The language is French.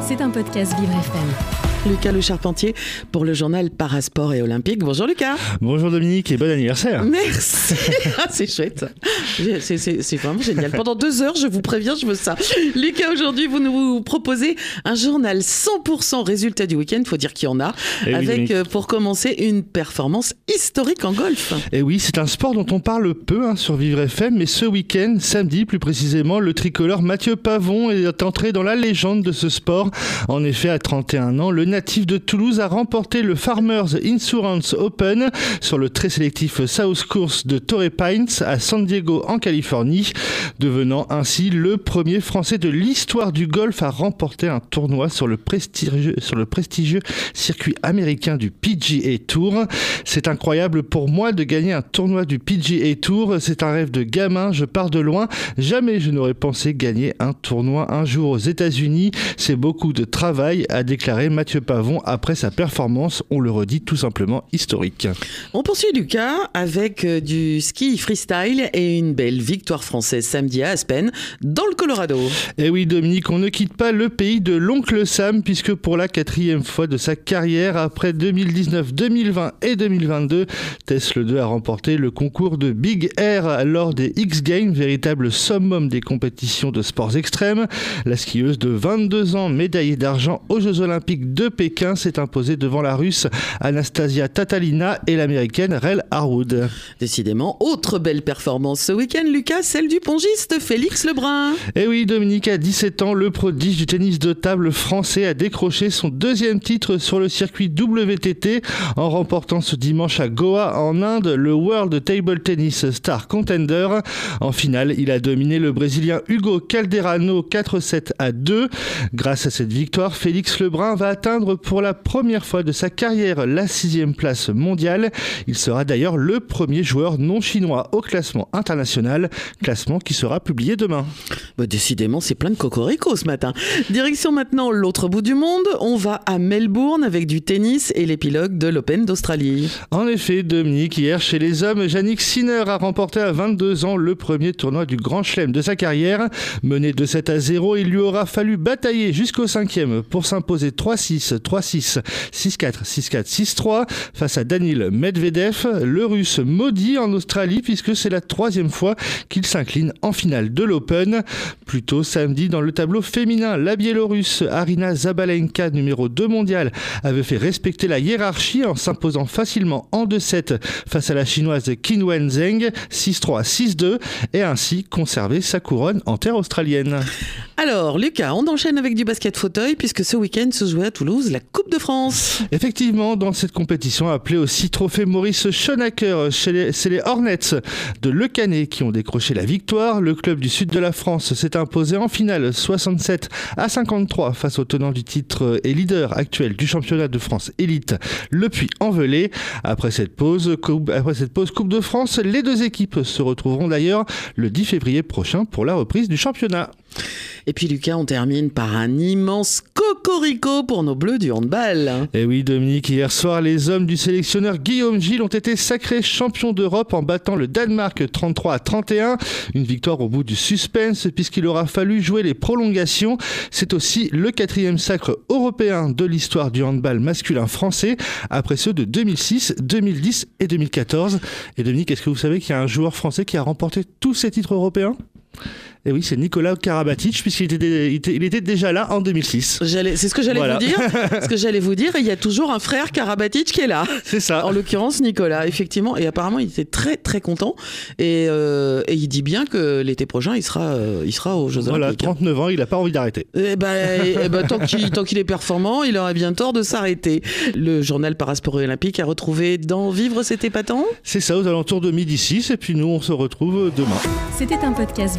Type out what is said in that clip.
C'est un podcast Vivre FM. Lucas Le Charpentier pour le journal Parasport et Olympique. Bonjour Lucas. Bonjour Dominique et bon anniversaire. Merci. C'est chouette. C'est vraiment génial. Pendant deux heures, je vous préviens, je veux ça. Lucas, aujourd'hui, vous nous proposez un journal 100% résultat du week-end. Il faut dire qu'il y en a. Eh avec, euh, pour commencer, une performance historique en golf. Et oui, c'est un sport dont on parle peu hein, sur Vivre FM, mais ce week-end, samedi plus précisément, le tricolore Mathieu Pavon est entré dans la légende de ce sport. En effet, à 31 ans, le natif de Toulouse a remporté le Farmers Insurance Open sur le très sélectif South Course de Torrey Pines à San Diego en Californie, devenant ainsi le premier Français de l'histoire du golf à remporter un tournoi sur le prestigieux, sur le prestigieux circuit américain du PGA Tour. C'est incroyable pour moi de gagner un tournoi du PGA Tour. C'est un rêve de gamin. Je pars de loin. Jamais je n'aurais pensé gagner un tournoi un jour aux États-Unis. C'est beaucoup de travail, a déclaré Mathieu Pavon après sa performance. On le redit tout simplement historique. On poursuit Lucas avec euh, du ski freestyle et une belle victoire française samedi à Aspen, dans le Colorado. Et Eh oui, Dominique, on ne quitte pas le pays de l'oncle Sam, puisque pour la quatrième fois de sa carrière, après 2019, 2020 et 2022, Tesla 2 a remporté le concours de Big Air lors des X Games, véritable summum des compétitions de sports extrêmes. La skieuse de 22 ans, médaillée d'argent aux Jeux Olympiques de Pékin, s'est imposée devant la Russe Anastasia Tatalina et l'Américaine Rel Harwood. Décidément, autre belle performance ce week-end, Lucas, celle du pongiste Félix Lebrun. Et oui, Dominique, à 17 ans, le prodige du tennis de table français a décroché son deuxième titre sur le circuit WTT en remportant ce dimanche à Goa en Inde le World Table Tennis Star Contender. En finale, il a dominé le Brésilien Hugo Calderano 4-7 à 2. Grâce à cette victoire, Félix Lebrun va atteindre pour la première fois de sa carrière la sixième place mondiale. Il sera d'ailleurs le premier joueur non chinois au classement international, classement qui sera publié demain. Bah, décidément, c'est plein de cocorico ce matin. Direction maintenant l'autre bout du monde. On va à Melbourne avec du tennis et l'épilogue de l'Open d'Australie. En effet, Dominique, hier chez les hommes, Yannick Sinner a remporté à 22 ans le premier tournoi du Grand Chelem de sa carrière. Mené de 7 à 0, il lui aura fallu batailler jusqu'au cinquième pour s'imposer 3-6, 3-6, 6-4, 6-4, 6-3 face à Danil Medvedev, le russe maudit en Australie puisque c'est la troisième fois qu'il s'incline en finale de l'Open. Plus tôt samedi, dans le tableau féminin, la biélorusse Arina Zabalenka, numéro 2 mondiale, avait fait respecter la hiérarchie en s'imposant facilement en 2-7 face à la chinoise Qin Wen Zheng, 6-3, 6-2, et ainsi conserver sa couronne en terre australienne. Alors, Lucas, on enchaîne avec du basket fauteuil puisque ce week-end se jouait à Toulouse la Coupe de France. Effectivement, dans cette compétition appelée aussi Trophée Maurice chez les- c'est les Hornets de Le Canet qui ont décroché la victoire. Le club du sud de la France s'est imposé en finale 67 à 53 face au tenant du titre et leader actuel du championnat de France élite, le Puy-en-Velay. Après cette pause, coupe, après cette pause Coupe de France, les deux équipes se retrouveront d'ailleurs le 10 février prochain pour la reprise du championnat. Et puis, Lucas, on termine par un immense cocorico pour nos bleus du handball. Et oui, Dominique, hier soir, les hommes du sélectionneur Guillaume Gilles ont été sacrés champions d'Europe en battant le Danemark 33 à 31. Une victoire au bout du suspense, puisqu'il aura fallu jouer les prolongations. C'est aussi le quatrième sacre européen de l'histoire du handball masculin français, après ceux de 2006, 2010 et 2014. Et Dominique, est-ce que vous savez qu'il y a un joueur français qui a remporté tous ces titres européens? Et oui, c'est Nicolas Karabatic, puisqu'il était, il était, il était déjà là en 2006. J'allais- C'est ce que j'allais Voilà. vous dire. ce que j'allais vous dire. Et il y a toujours un frère Karabatic qui est là. C'est ça. En l'occurrence, Nicolas, effectivement. Et apparemment, il était très, très content. Et, euh, et il dit bien que l'été prochain, il sera, euh, il sera aux Jeux Voilà, Olympiques. 39 ans, il n'a pas envie d'arrêter. Eh ben, eh ben, tant qu'il tant qu'il est performant, il aura bien tort de s'arrêter. Le journal Parasport Olympique a retrouvé dans Vivre c'est épatant. C'est ça, aux alentours de midi 6, et puis nous, on se retrouve demain. C'était un podcast